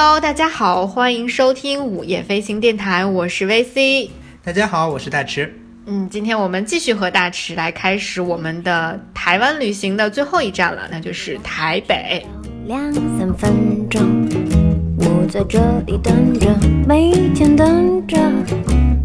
Hello，大家好，欢迎收听午夜飞行电台，我是 VC。大家好，我是大池。嗯，今天我们继续和大池来开始我们的台湾旅行的最后一站了，那就是台北。两三分钟，我在这里等着，每天等着，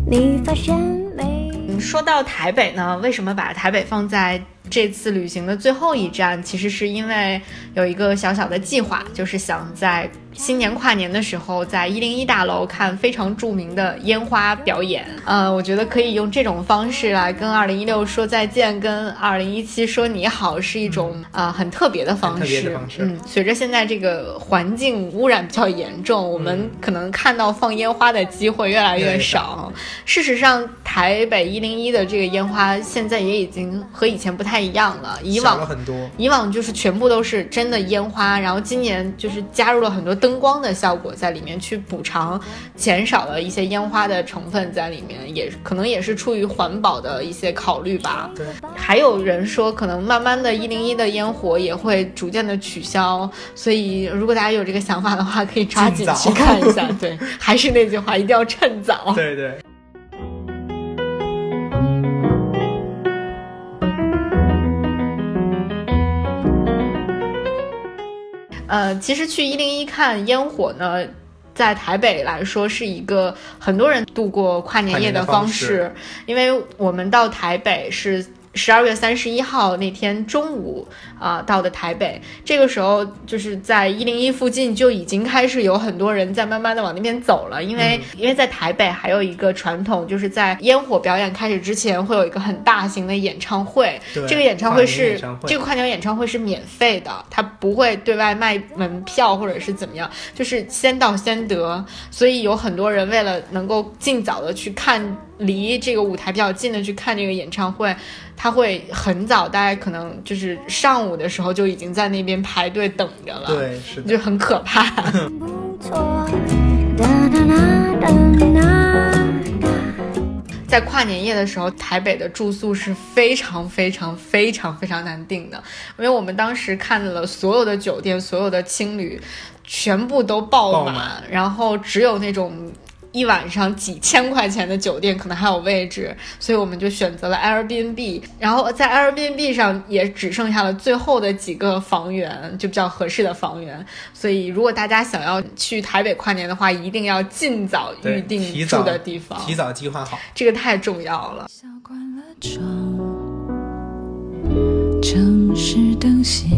你发现没？说到台北呢，为什么把台北放在？这次旅行的最后一站，其实是因为有一个小小的计划，就是想在。新年跨年的时候，在一零一大楼看非常著名的烟花表演。呃，我觉得可以用这种方式来跟二零一六说再见，跟二零一七说你好，是一种啊很特别的方式。嗯，随着现在这个环境污染比较严重，我们可能看到放烟花的机会越来越少。事实上，台北一零一的这个烟花现在也已经和以前不太一样了。以往很多，以往就是全部都是真的烟花，然后今年就是加入了很多。灯光的效果在里面去补偿减少了一些烟花的成分在里面，也可能也是出于环保的一些考虑吧。对，还有人说可能慢慢的一零一的烟火也会逐渐的取消，所以如果大家有这个想法的话，可以抓紧去看一下。对，还是那句话，一定要趁早。对对。呃，其实去一零一看烟火呢，在台北来说是一个很多人度过跨年夜的方式，因为我们到台北是。十二月三十一号那天中午啊，到的台北。这个时候就是在一零一附近就已经开始有很多人在慢慢的往那边走了，因为因为在台北还有一个传统，就是在烟火表演开始之前会有一个很大型的演唱会。这个演唱会是这个跨年演唱会是免费的，它不会对外卖门票或者是怎么样，就是先到先得。所以有很多人为了能够尽早的去看。离这个舞台比较近的去看这个演唱会，他会很早，大概可能就是上午的时候就已经在那边排队等着了，对，是就很可怕。在跨年夜的时候，台北的住宿是非常非常非常非常难订的，因为我们当时看了所有的酒店，所有的青旅全部都爆满，然后只有那种。一晚上几千块钱的酒店可能还有位置，所以我们就选择了 Airbnb。然后在 Airbnb 上也只剩下了最后的几个房源，就比较合适的房源。所以如果大家想要去台北跨年的话，一定要尽早预定住的地方，提早计划好，这个太重要了。城市灯熄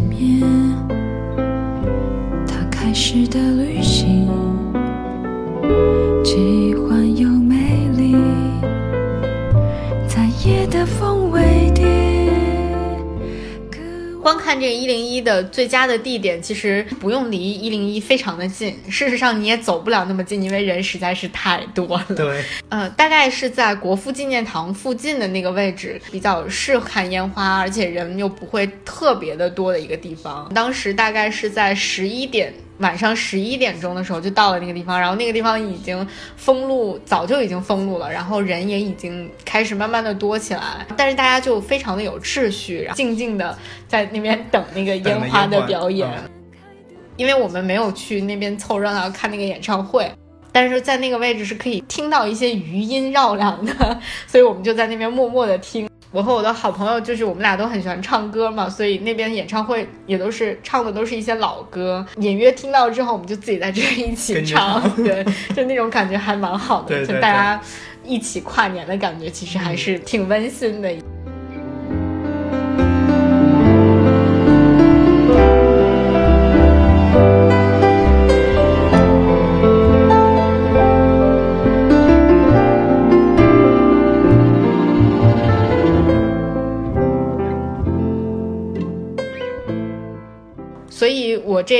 看这个一零一的最佳的地点，其实不用离一零一非常的近。事实上，你也走不了那么近，因为人实在是太多了。对，呃，大概是在国父纪念堂附近的那个位置，比较适合看烟花，而且人又不会特别的多的一个地方。当时大概是在十一点。晚上十一点钟的时候就到了那个地方，然后那个地方已经封路，早就已经封路了，然后人也已经开始慢慢的多起来，但是大家就非常的有秩序，然后静静的在那边等那个 烟花的表演，因为我们没有去那边凑热闹看那个演唱会，但是在那个位置是可以听到一些余音绕梁的，所以我们就在那边默默的听。我和我的好朋友，就是我们俩都很喜欢唱歌嘛，所以那边演唱会也都是唱的都是一些老歌，隐约听到之后，我们就自己在这一起唱，对，就那种感觉还蛮好的，就大家一起跨年的感觉，其实还是挺温馨的。我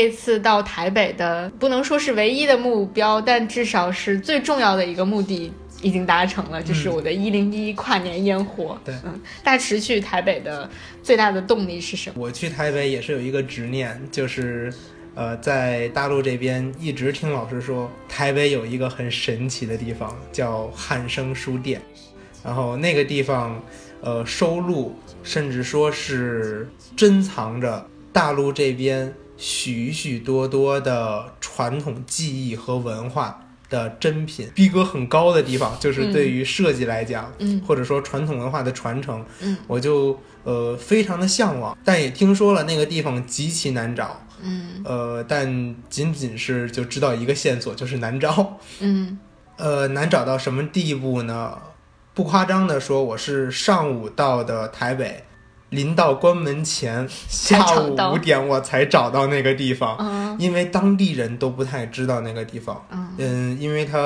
这次到台北的不能说是唯一的目标，但至少是最重要的一个目的已经达成了，就是我的一零一跨年烟火。对，嗯，大池去台北的最大的动力是什么？我去台北也是有一个执念，就是呃，在大陆这边一直听老师说，台北有一个很神奇的地方叫汉生书店，然后那个地方呃收录甚至说是珍藏着大陆这边。许许多多的传统技艺和文化的珍品，逼格很高的地方，就是对于设计来讲，嗯。或者说传统文化的传承，嗯。我就呃非常的向往，但也听说了那个地方极其难找，嗯。呃，但仅仅是就知道一个线索，就是难找。嗯。呃，难找到什么地步呢？不夸张的说，我是上午到的台北，临到关门前，下午五点我才找到那个地方，嗯。因为当地人都不太知道那个地方。嗯。嗯，因为它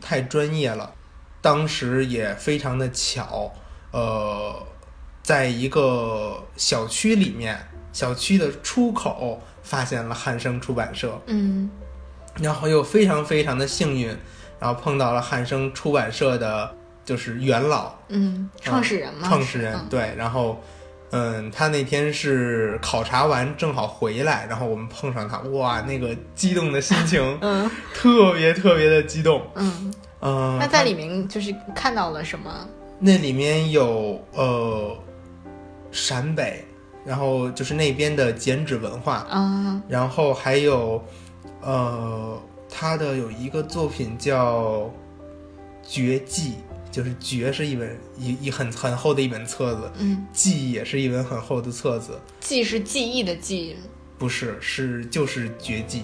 太专业了，当时也非常的巧，呃，在一个小区里面，小区的出口发现了汉生出版社，嗯。然后又非常非常的幸运，然后碰到了汉生出版社的，就是元老。嗯，创始人嘛，创始人，嗯。对，然后。嗯，他那天是考察完正好回来，然后我们碰上他，哇，那个激动的心情嗯特别特别的激动。嗯，嗯，那在里面就是看到了什么？那里面有呃陕北，然后就是那边的剪纸文化，啊然后还有呃他的有一个作品叫《绝技》，就是《绝》是一本一一很很厚的一本册子，嗯，《记》也是一本很厚的册子，记是记忆的记，不是是就是《绝技》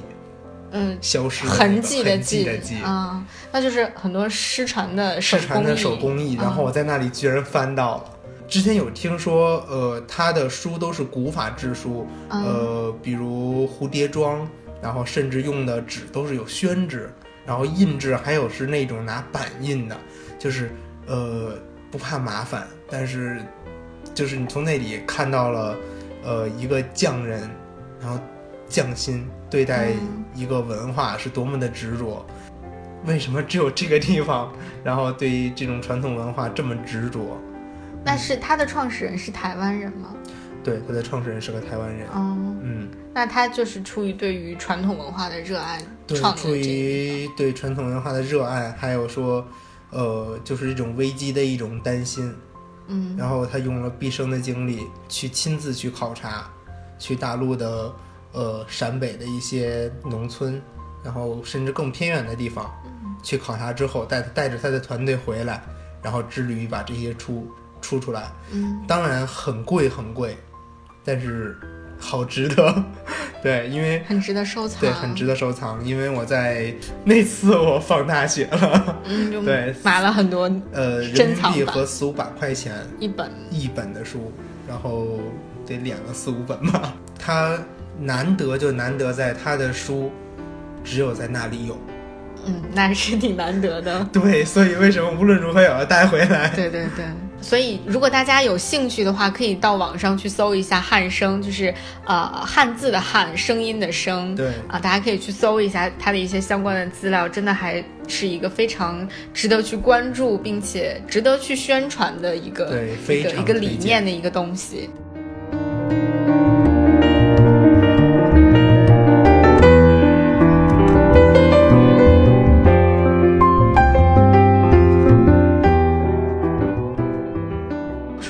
嗯，消失痕迹的痕迹的迹。啊，那就是很多失传的手失传的工艺手工艺，然后嗯我在那里居然翻到了。之前有听说，呃，他的书都是古法制书，嗯。呃，比如蝴蝶装，然后甚至用的纸都是有宣纸，然后印制还有是那种拿板印的，就是呃不怕麻烦，但是就是你从那里看到了，呃，一个匠人，然后匠心对待嗯一个文化是多么的执着。为什么只有这个地方，然后对于这种传统文化这么执着？那是他的创始人是台湾人吗？对，他的创始人是个台湾人。哦，嗯，那他就是出于对于传统文化的热爱对，出。于对传统文化的热爱，还有说，呃，就是一种危机的一种担心，嗯然后他用了毕生的精力去亲自去考察，去大陆的呃陕北的一些农村，然后甚至更偏远的地方，去考察之后，带带着他的团队回来，然后致力于把这些出出出来。嗯当然很贵很贵，但是好值得。对，因为很值得收藏。对很值得收藏，因为我在那次我放大学了，嗯，就对买了很多呃，人民珍藏币和四五百块钱一本。一本的书，然后得敛了四五本吧。他难得就难得在他的书只有在那里有，嗯，那是挺难得的。对，所以为什么无论如何也要带回来？对对对，所以如果大家有兴趣的话，可以到网上去搜一下汉声，就是呃汉字的汉，声音的声。对啊，大家可以去搜一下它的一些相关的资料，真的还是一个非常值得去关注，并且值得去宣传的一个对一非常个一个理念的一个东西。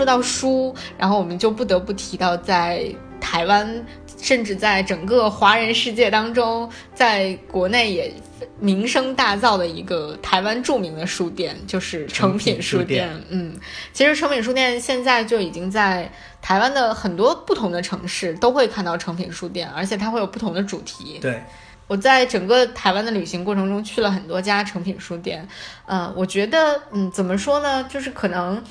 说到书，然后我们就不得不提到在台湾，甚至在整个华人世界当中，在国内也名声大噪的一个台湾著名的书店，就是诚品书店。诚嗯，其实诚品书店现在就已经在台湾的很多不同的城市都会看到诚品书店，而且它会有不同的主题。对，我在整个台湾的旅行过程中去了很多家诚品书店，呃，我觉得，嗯，怎么说呢，就是可能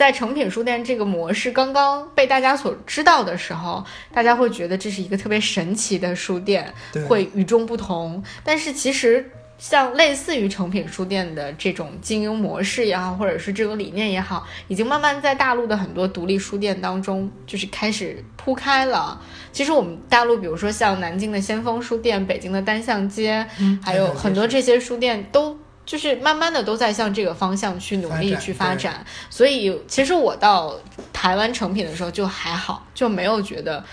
在诚品书店这个模式刚刚被大家所知道的时候，大家会觉得这是一个特别神奇的书店，会与众不同。但是其实像类似于诚品书店的这种经营模式也好，或者是这种理念也好，已经慢慢在大陆的很多独立书店当中就是开始铺开了。其实我们大陆，比如说像南京的先锋书店、北京的单向街，还有很多这些书店都。就是慢慢的都在向这个方向去努力去发展，所以其实我到台湾成品的时候就还好，就没有觉得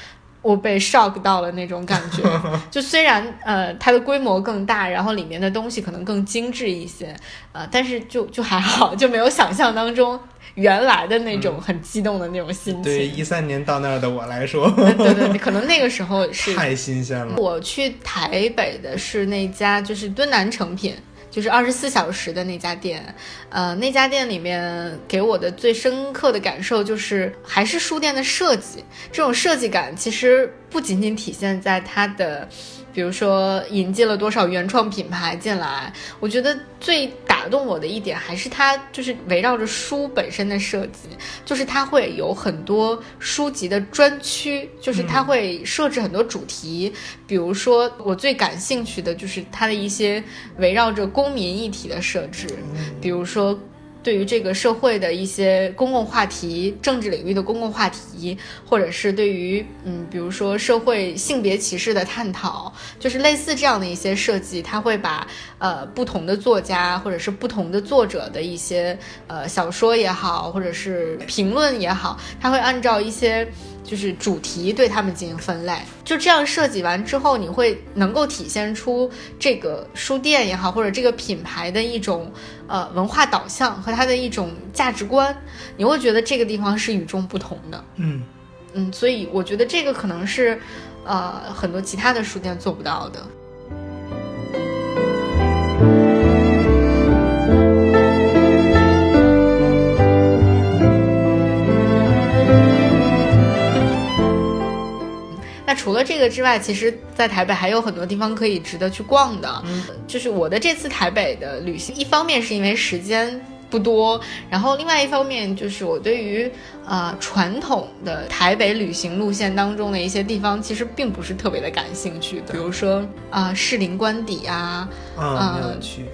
我被 shock 到了那种感觉。就虽然呃它的规模更大，然后里面的东西可能更精致一些，呃，但是就就还好，就没有想象当中原来的那种很激动的那种心情。对一三年到那儿的我来说，对对对，可能那个时候是太新鲜了。我去台北的是那家就是敦南成品。就是二十四小时的那家店，呃，那家店里面给我的最深刻的感受就是，还是书店的设计。这种设计感其实不仅仅体现在它的。比如说引进了多少原创品牌进来，我觉得最打动我的一点还是它就是围绕着书本身的设计，就是它会有很多书籍的专区，就是它会设置很多主题。比如说我最感兴趣的就是它的一些围绕着公民议题的设置，比如说。对于这个社会的一些公共话题、政治领域的公共话题，或者是对于嗯，比如说社会性别歧视的探讨，就是类似这样的一些设计，他会把呃不同的作家或者是不同的作者的一些呃小说也好，或者是评论也好，他会按照一些。就是主题对他们进行分类，就这样设计完之后，你会能够体现出这个书店也好，或者这个品牌的一种呃文化导向和它的一种价值观，你会觉得这个地方是与众不同的。嗯嗯，所以我觉得这个可能是呃很多其他的书店做不到的。除了这个之外，其实，在台北还有很多地方可以值得去逛的。嗯，就是我的这次台北的旅行，一方面是因为时间不多，然后另外一方面就是我对于呃传统的台北旅行路线当中的一些地方，其实并不是特别的感兴趣。比如说啊，士林官邸啊，啊，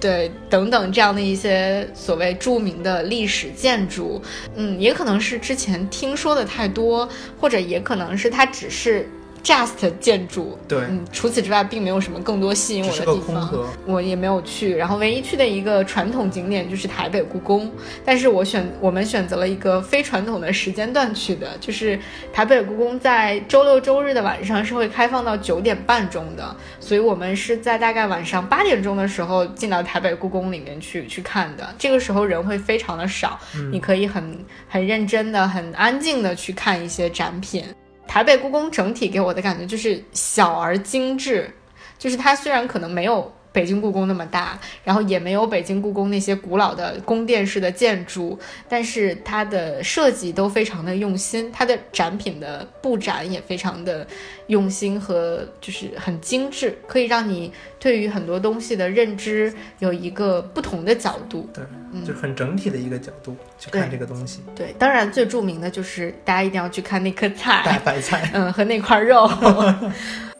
对，等等这样的一些所谓著名的历史建筑，嗯，也可能是之前听说的太多，或者也可能是它只是。Just 建筑，对，嗯，除此之外，并没有什么更多吸引我的地方，我也没有去。然后唯一去的一个传统景点就是台北故宫，但是我选我们选择了一个非传统的时间段去的，就是台北故宫在周六周日的晚上是会开放到九点半钟的，所以我们是在大概晚上八点钟的时候进到台北故宫里面去去看的。这个时候人会非常的少，你可以很很认真的、很安静的去看一些展品。台北故宫整体给我的感觉就是小而精致，就是它虽然可能没有。北京故宫那么大，然后也没有北京故宫那些古老的宫殿式的建筑，但是它的设计都非常的用心，它的展品的布展也非常的用心和就是很精致，可以让你对于很多东西的认知有一个不同的角度。对，就很整体的一个角度去看这个东西。对，当然最著名的就是大家一定要去看那颗菜，大白菜，嗯，和那块肉。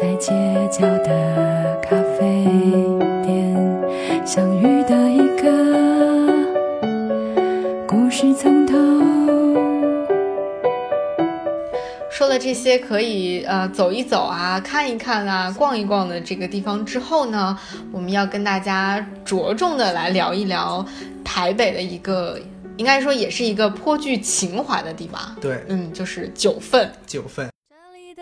在街角的咖啡店相遇的一个故事从头。说了这些可以呃走一走啊、看一看啊、逛一逛的这个地方之后呢，我们要跟大家着重的来聊一聊台北的一个，应该说也是一个颇具情怀的地方。对，嗯，就是九份。九份。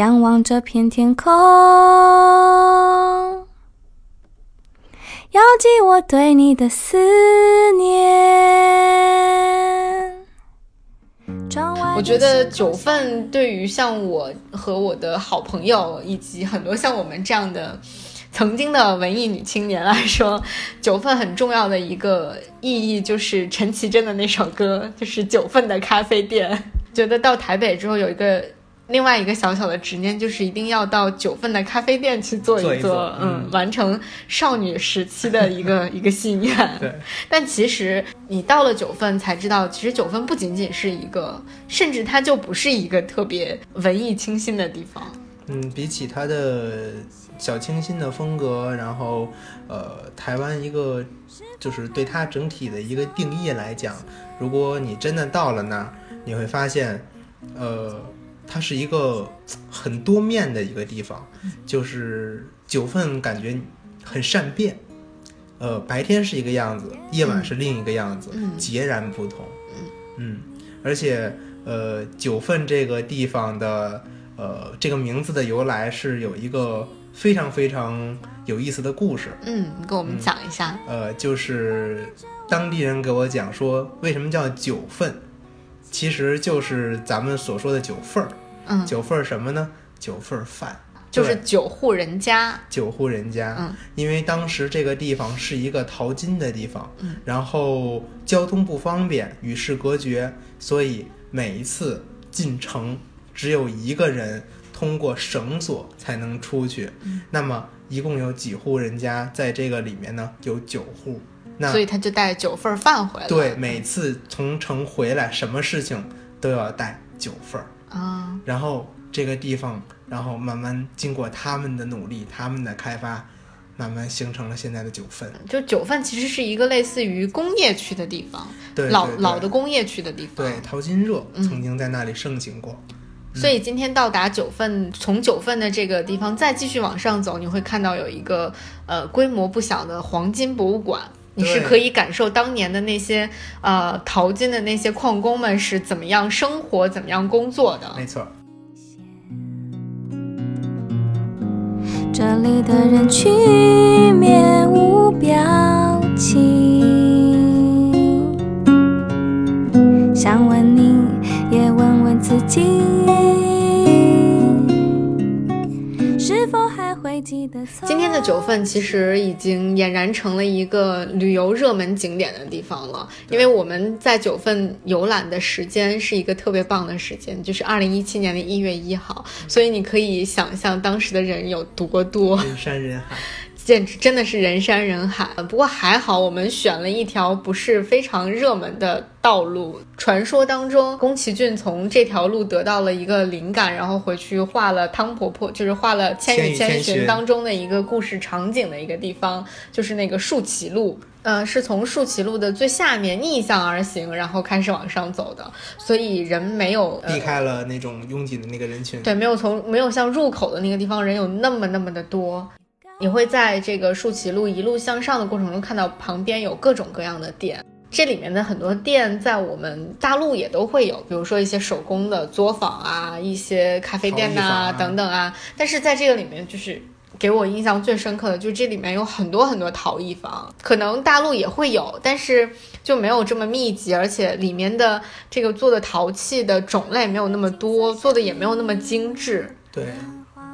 仰望这片天空，遥寄我对你的思念。我觉得九份对于像我和我的好朋友，以及很多像我们这样的曾经的文艺女青年来说，九份很重要的一个意义就是陈绮贞的那首歌，就是九份的咖啡店。觉得到台北之后有一个。另外一个小小的执念就是一定要到九份的咖啡店去坐一坐，嗯，完成少女时期的一个 一个心愿。对，但其实你到了九份才知道，其实九份不仅仅是一个，甚至它就不是一个特别文艺清新的地方。嗯，比起它的小清新的风格，然后呃，台湾一个就是对它整体的一个定义来讲，如果你真的到了那儿，你会发现，呃，它是一个很多面的一个地方，就是九份感觉很善变，呃，白天是一个样子，夜晚是另一个样子，截然不同。嗯，而且呃，九份这个地方的。呃，这个名字的由来是有一个非常非常有意思的故事。嗯，你给我们讲一下。呃，就是当地人给我讲说，为什么叫九份，其实就是咱们所说的九份儿。嗯，九份儿什么呢？九份儿饭，就是九户人家。九户人家。嗯，因为当时这个地方是一个淘金的地方，嗯，然后交通不方便，与世隔绝，所以每一次进城。只有一个人通过绳索才能出去，那么一共有几户人家在这个里面呢？有九户，那所以他就带九份饭回来。对，每次从城回来，什么事情都要带九份儿啊。然后这个地方，然后慢慢经过他们的努力，他们的开发，慢慢形成了现在的九份。就九份其实是一个类似于工业区的地方，对，老老的工业区的地方。对，淘金热曾经在那里盛行过。所以今天到达九份，从九份的这个地方再继续往上走，你会看到有一个呃规模不小的黄金博物馆，你是可以感受当年的那些呃淘金的那些矿工们是怎么样生活、怎么样工作的。没错。这里的人群面无表情，想问你。也问问自己，今天的九份其实已经俨然成了一个旅游热门景点的地方了。因为我们在九份游览的时间是一个特别棒的时间，就是二零一七年的一月一号，所以你可以想象当时的人有多多，人山人海。简直真的是人山人海，不过还好我们选了一条不是非常热门的道路。传说当中，宫崎骏从这条路得到了一个灵感，然后回去画了汤婆婆，就是画了《千与千寻》当中的一个故事场景的一个地方，就是那个树崎路。呃，是从树崎路的最下面逆向而行，然后开始往上走的，所以人没有避开了那种拥挤的那个人群。对，没有从没有像入口的那个地方人有那么那么的多。你会在这个树崎路一路向上的过程中，看到旁边有各种各样的店。这里面的很多店在我们大陆也都会有，比如说一些手工的作坊啊，一些咖啡店呐等等啊。但是在这个里面，就是给我印象最深刻的，就是这里面有很多很多陶艺坊。可能大陆也会有，但是就没有这么密集，而且里面的这个做的陶器的种类没有那么多，做的也没有那么精致。对。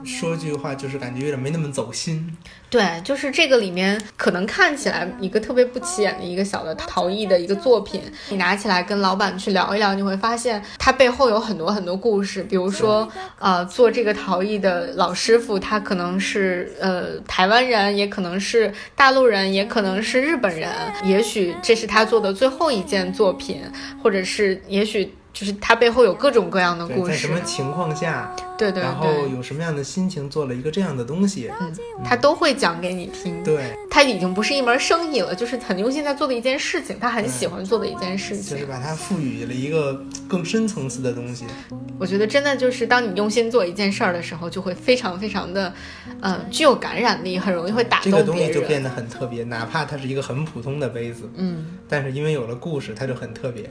说句话就是感觉有点没那么走心。对，就是这个里面可能看起来一个特别不起眼的一个小的陶艺的一个作品，你拿起来跟老板去聊一聊，你会发现它背后有很多很多故事。比如说，呃，做这个陶艺的老师傅，他可能是呃台湾人，也可能是大陆人，也可能是日本人。也许这是他做的最后一件作品，或者是也许。就是它背后有各种各样的故事，在什么情况下，对对，然后有什么样的心情做了一个这样的东西，嗯，他都会讲给你听。对，他已经不是一门生意了，就是很用心在做的一件事情，他很喜欢做的一件事情，就是把它赋予了一个更深层次的东西。我觉得真的就是当你用心做一件事儿的时候，就会非常非常的，呃，具有感染力，很容易会打动别人。这个东西就变得很特别，哪怕它是一个很普通的杯子，嗯，但是因为有了故事，它就很特别。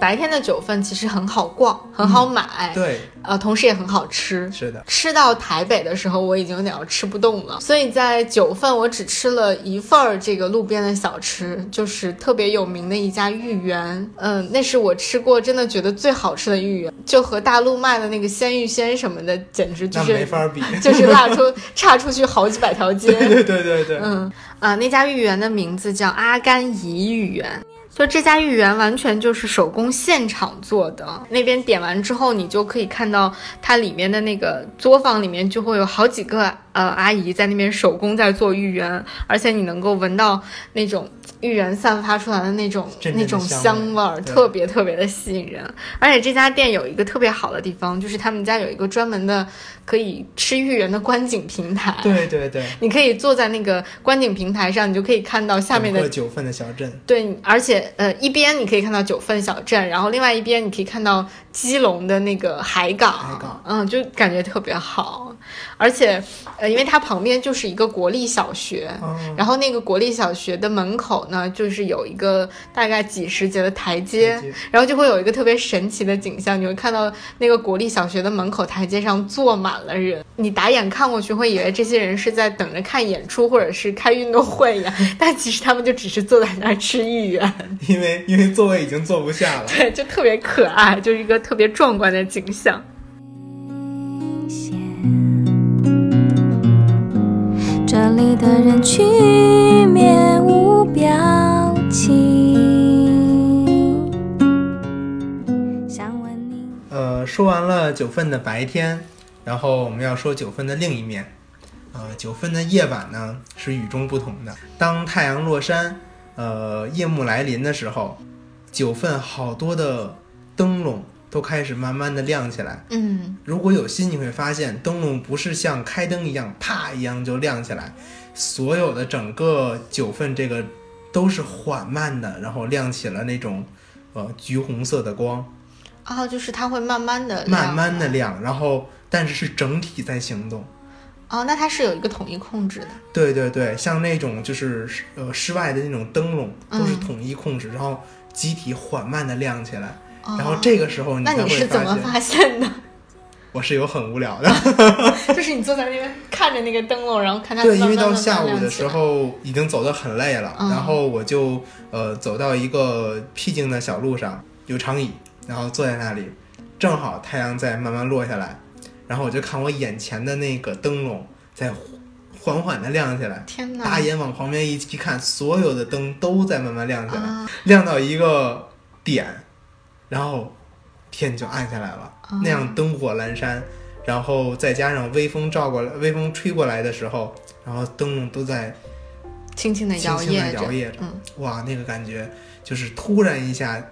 白天的九份其实很好逛，很好买，对，呃，同时也很好吃。是的，吃到台北的时候，我已经有点要吃不动了，所以在九份我只吃了一份儿这个路边的小吃，就是特别有名的一家芋圆。嗯，那是我吃过真的觉得最好吃的芋圆，就和大陆卖的那个鲜芋仙什么的，简直就是没法比，就是拉出差出去好几百条街。对对对对，嗯啊，那家芋圆的名字叫阿甘怡芋圆。就这家芋圆完全就是手工现场做的，那边点完之后，你就可以看到它里面的那个作坊里面就会有好几个呃阿姨在那边手工在做芋圆，而且你能够闻到那种。芋圆散发出来的那种那种香味儿，特别特别的吸引人。而且这家店有一个特别好的地方，就是他们家有一个专门的可以吃芋圆的观景平台。对对对，你可以坐在那个观景平台上，你就可以看到下面的九份的小镇。对，而且呃，一边你可以看到九份小镇，然后另外一边你可以看到基隆的那个海港。海港，嗯，就感觉特别好。而且，呃，因为它旁边就是一个国立小学，然后那个国立小学的门口呢，就是有一个大概几十节的台阶，然后就会有一个特别神奇的景象，你会看到那个国立小学的门口台阶上坐满了人，你打眼看过去会以为这些人是在等着看演出或者是开运动会一样，但其实他们就只是坐在那儿吃芋圆，因为因为座位已经坐不下了，对，就特别可爱，就是一个特别壮观的景象。这里的人群面无表情。想问你，呃，说完了九份的白天，然后我们要说九份的另一面。呃，九份的夜晚呢是与众不同的。当太阳落山，呃，夜幕来临的时候，九份好多的灯笼。都开始慢慢的亮起来。嗯，如果有心，你会发现灯笼不是像开灯一样啪一样就亮起来，所有的整个九份这个都是缓慢的，然后亮起了那种呃橘红色的光。哦，就是它会慢慢的慢慢的亮，然后但是是整体在行动。哦，那它是有一个统一控制的。对对对，像那种就是呃室外的那种灯笼都是统一控制，然后集体缓慢的亮起来。然后这个时候，那你是怎么发现的？我是有很无聊的 就是你坐在那边看着那个灯笼，然后看它对，因为到下午的时候已经走得很累了，然后我就呃走到一个僻静的小路上，有长椅，然后坐在那里，正好太阳在慢慢落下来，然后我就看我眼前的那个灯笼在缓缓的亮起来，天哪！大眼往旁边一一看，所有的灯都在慢慢亮起来，亮到一个点。然后天就暗下来了，那样灯火阑珊，然后再加上微风照过来，微风吹过来的时候，然后灯笼都在轻轻的摇曳着，摇曳着。哇，那个感觉就是突然一下，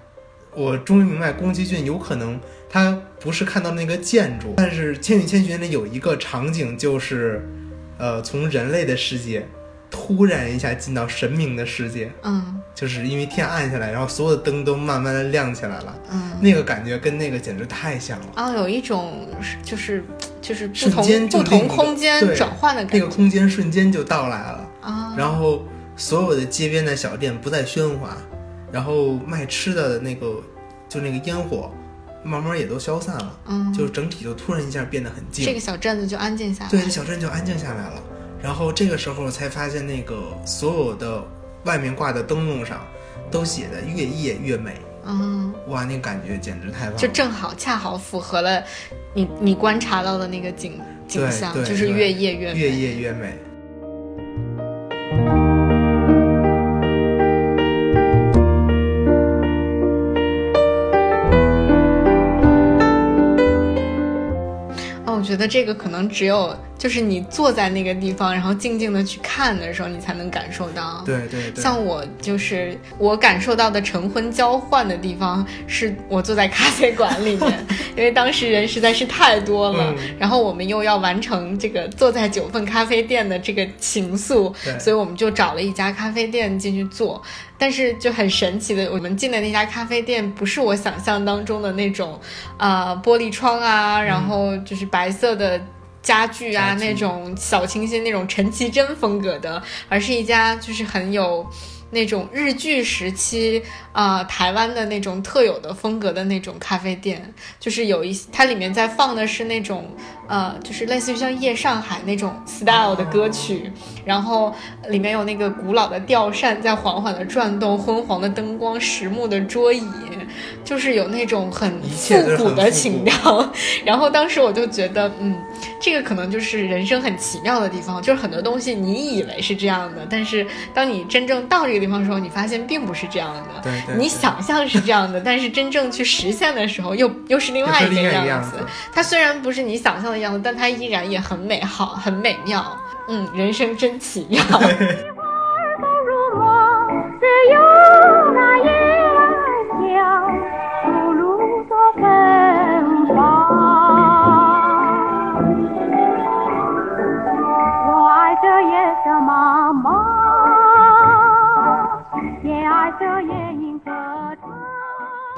我终于明白宫崎骏有可能他不是看到那个建筑，但是《千与千寻》里有一个场景就是，呃，从人类的世界。突然一下进到神明的世界，嗯，就是因为天暗下来，然后所有的灯都慢慢的亮起来了，嗯，那个感觉跟那个简直太像了啊，有一种就是就是不同不同空间转换的感觉，那个空间瞬间就到来了啊，然后所有的街边的小店不再喧哗，然后卖吃的那个就那个烟火慢慢也都消散了，嗯，就整体就突然一下变得很静，这个小镇子就安静下来，对，这小镇就安静下来了。然后这个时候才发现，那个所有的外面挂的灯笼上，都写的越夜越美。嗯，哇，那感觉简直太棒了！就正好恰好符合了你你观察到的那个景景象，就是越夜越越夜越美。我觉得这个可能只有。就是你坐在那个地方，然后静静的去看的时候，你才能感受到。对对对。像我就是我感受到的成婚交换的地方，是我坐在咖啡馆里面，因为当时人实在是太多了，然后我们又要完成这个坐在九份咖啡店的这个情愫，所以我们就找了一家咖啡店进去坐。但是就很神奇的，我们进的那家咖啡店不是我想象当中的那种，啊，玻璃窗啊，然后就是白色的。家具啊，那种小清新、那种陈绮贞风格的，而是一家就是很有那种日剧时期啊、台湾的那种特有的风格的那种咖啡店，就是有一它里面在放的是那种呃，就是类似于像夜上海那种 style 的歌曲，然后里面有那个古老的吊扇在缓缓的转动，昏黄的灯光，实木的桌椅，就是有那种很复古的情调。然后当时我就觉得，嗯，这个可能就是人生很奇妙的地方，就是很多东西你以为是这样的，但是当你真正到这个地方的时候，你发现并不是这样的。对对对你想象是这样的，但是真正去实现的时候又又是另外一个样子。它虽然不是你想象的样子，但它依然也很美好，很美妙。嗯，人生真奇妙。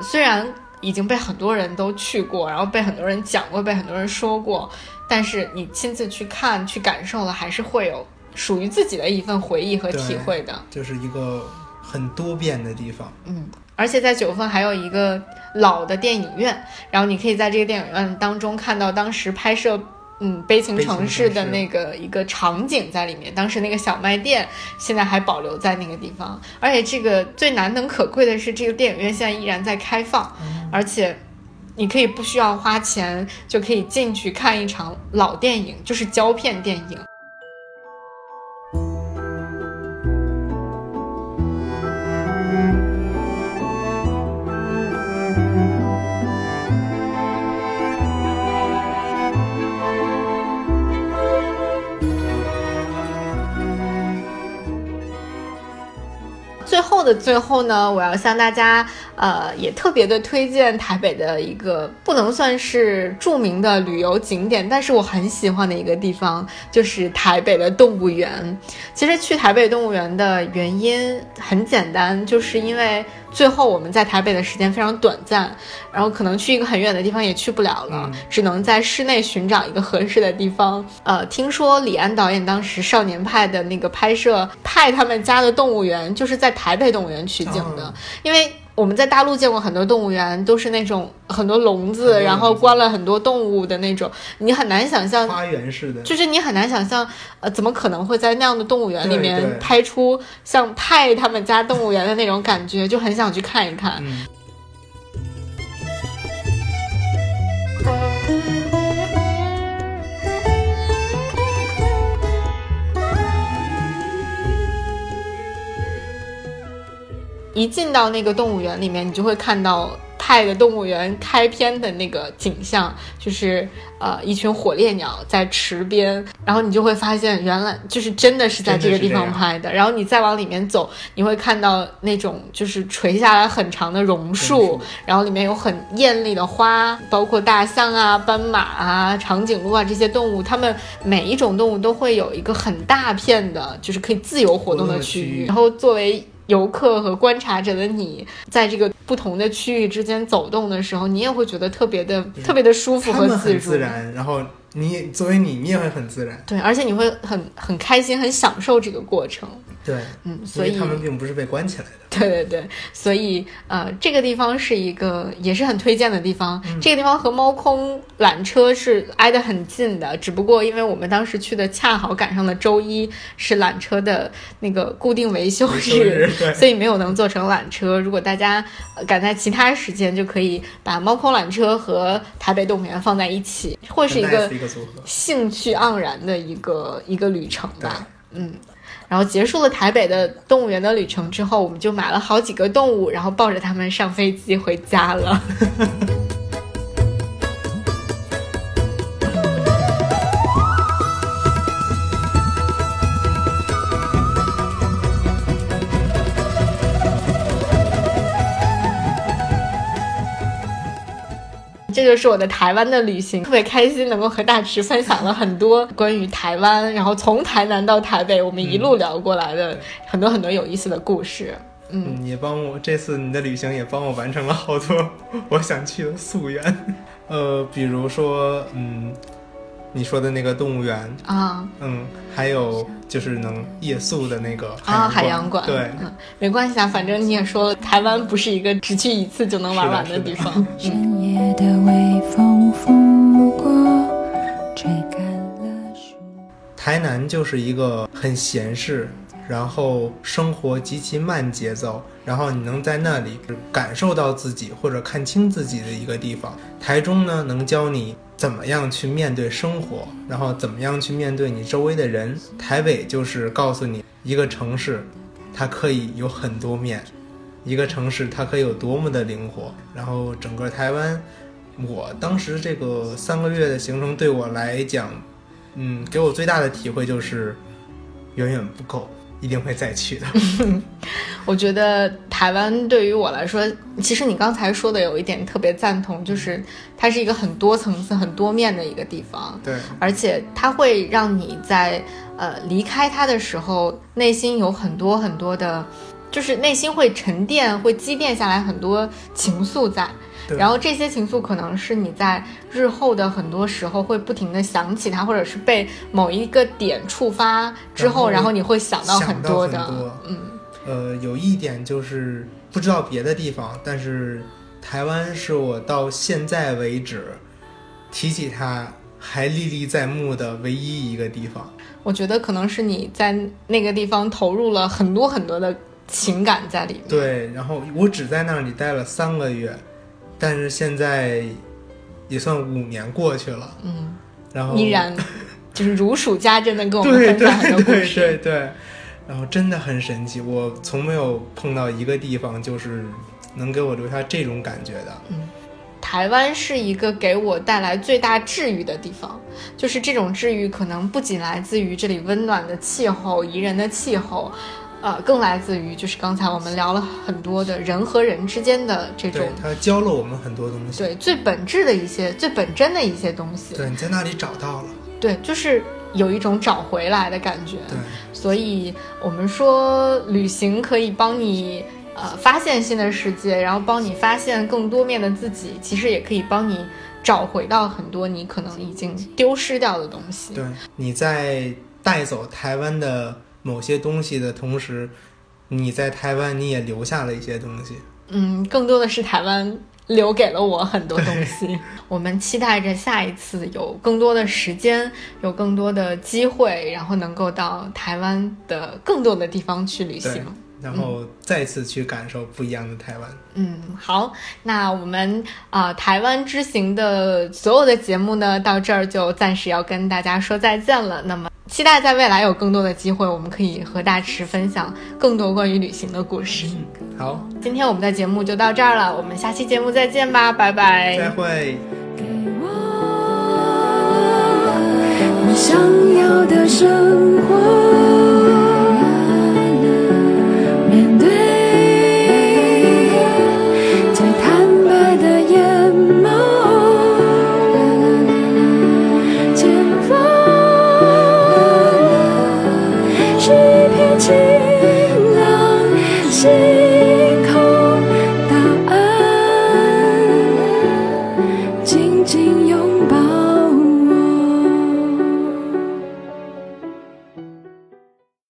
虽然已经被很多人都去过，然后被很多人讲过，被很多人说过，但是你亲自去看、去感受了，还是会有属于自己的一份回忆和体会的。就是一个很多变的地方。嗯，而且在九份还有一个老的电影院，然后你可以在这个电影院当中看到当时拍摄。嗯，悲情城市的那个一个场景在里面，当时那个小卖店现在还保留在那个地方，而且这个最难能可贵的是，这个电影院现在依然在开放，而且你可以不需要花钱就可以进去看一场老电影，就是胶片电影。最后呢，我要向大家呃也特别的推荐台北的一个不能算是著名的旅游景点，但是我很喜欢的一个地方，就是台北的动物园。其实去台北动物园的原因很简单，就是因为最后我们在台北的时间非常短暂，然后可能去一个很远的地方也去不了了，只能在室内寻找一个合适的地方。呃，听说李安导演当时《少年派》的那个拍摄，派他们家的动物园就是在台北动物园取景的，哦因为。我们在大陆见过很多动物园，都是那种很多笼子，然后关了很多动物的那种，你很难想象花园似的，就是你很难想象，呃，怎么可能会在那样的动物园里面拍出像派他们家动物园的那种感觉，就很想去看一看。嗯，一进到那个动物园里面，你就会看到派的动物园开篇的那个景象，就是呃一群火烈鸟在池边，然后你就会发现原来就是真的是在这个地方拍的。然后你再往里面走，你会看到那种就是垂下来很长的榕树，然后里面有很艳丽的花，包括大象啊、斑马啊、长颈鹿啊这些动物，它们每一种动物都会有一个很大片的，就是可以自由活动的区域，活动的区域。然后作为游客和观察者的你，在这个不同的区域之间走动的时候，你也会觉得特别的、特别的舒服和自如。很自然，然后你也作为你，你也会很自然。对，而且你会很很开心、很享受这个过程。对，嗯，所以他们并不是被关起来的。对对对，所以呃，这个地方是一个也是很推荐的地方。这个地方和猫空缆车是挨得很近的，只不过因为我们当时去的恰好赶上了周一，是缆车的那个固定维修日对所以没有能坐成缆车。如果大家呃赶在其他时间，就可以把猫空缆车和台北动物园放在一起，会是一个。兴趣盎然的一个一个旅程吧。嗯，然后结束了台北的动物园的旅程之后，我们就买了好几个动物，然后抱着它们上飞机回家了。这就是我的台湾的旅行，特别开心，能够和大池分享了很多关于台湾，然后从台南到台北，我们一路聊过来的很多很多有意思的故事。嗯，嗯，也帮我这次你的旅行也帮我完成了好多 我想去的夙愿。呃，比如说，嗯，你说的那个动物园啊，嗯，还有就是能夜宿的那个啊海洋馆，对，嗯，没关系啊，反正你也说了，台湾不是一个只去一次就能玩完的地方。深夜的微风拂过，吹干了树。台南就是一个很闲适，然后生活极其慢节奏，然后你能在那里感受到自己或者看清自己的一个地方。台中呢，能教你。怎么样去面对生活，然后怎么样去面对你周围的人？台北就是告诉你，一个城市，它可以有很多面，一个城市它可以有多么的灵活。然后整个台湾，我当时这个三个月的行程对我来讲，嗯，给我最大的体会就是远远不够。一定会再去的。我觉得台湾对于我来说，其实你刚才说的有一点特别赞同，就是它是一个很多层次、很多面的一个地方。对，而且它会让你在呃离开它的时候，内心有很多很多的，就是内心会沉淀、会积淀下来很多情愫在。然后这些情愫可能是你在日后的很多时候会不停的想起它，或者是被某一个点触发之后，然后你会想到很多的。嗯，呃，有一点就是不知道别的地方，但是台湾是我到现在为止提起它还历历在目的唯一一个地方。我觉得可能是你在那个地方投入了很多很多的情感在里面。对，然后我只在那里待了三个月。但是现在也算五年过去了，嗯，然后依然就是如数家珍的跟我们分享很多故事，对对对，然后真的很神奇，我从没有碰到一个地方就是能给我留下这种感觉的。嗯，台湾是一个给我带来最大治愈的地方，就是这种治愈可能不仅来自于这里温暖的气候、宜人的气候。呃，更来自于就是刚才我们聊了很多的人和人之间的这种，他教了我们很多东西，对最本质的一些、最本真的一些东西，对，你在那里找到了，对，就是有一种找回来的感觉，对，所以我们说旅行可以帮你呃发现新的世界，然后帮你发现更多面的自己，其实也可以帮你找回到很多你可能已经丢失掉的东西，对，你在带走台湾的。某些东西的同时，你在台湾你也留下了一些东西。嗯，更多的是台湾留给了我很多东西。我们期待着下一次有更多的时间，有更多的机会，然后能够到台湾的更多的地方去旅行。然后再次去感受不一样的台湾。嗯，好，那我们啊台湾之行的所有的节目呢，到这儿就暂时要跟大家说再见了。那么，期待在未来有更多的机会，我们可以和大池分享更多关于旅行的故事。好，今天我们的节目就到这儿了，我们下期节目再见吧，拜拜。再会。给我你想要的生活。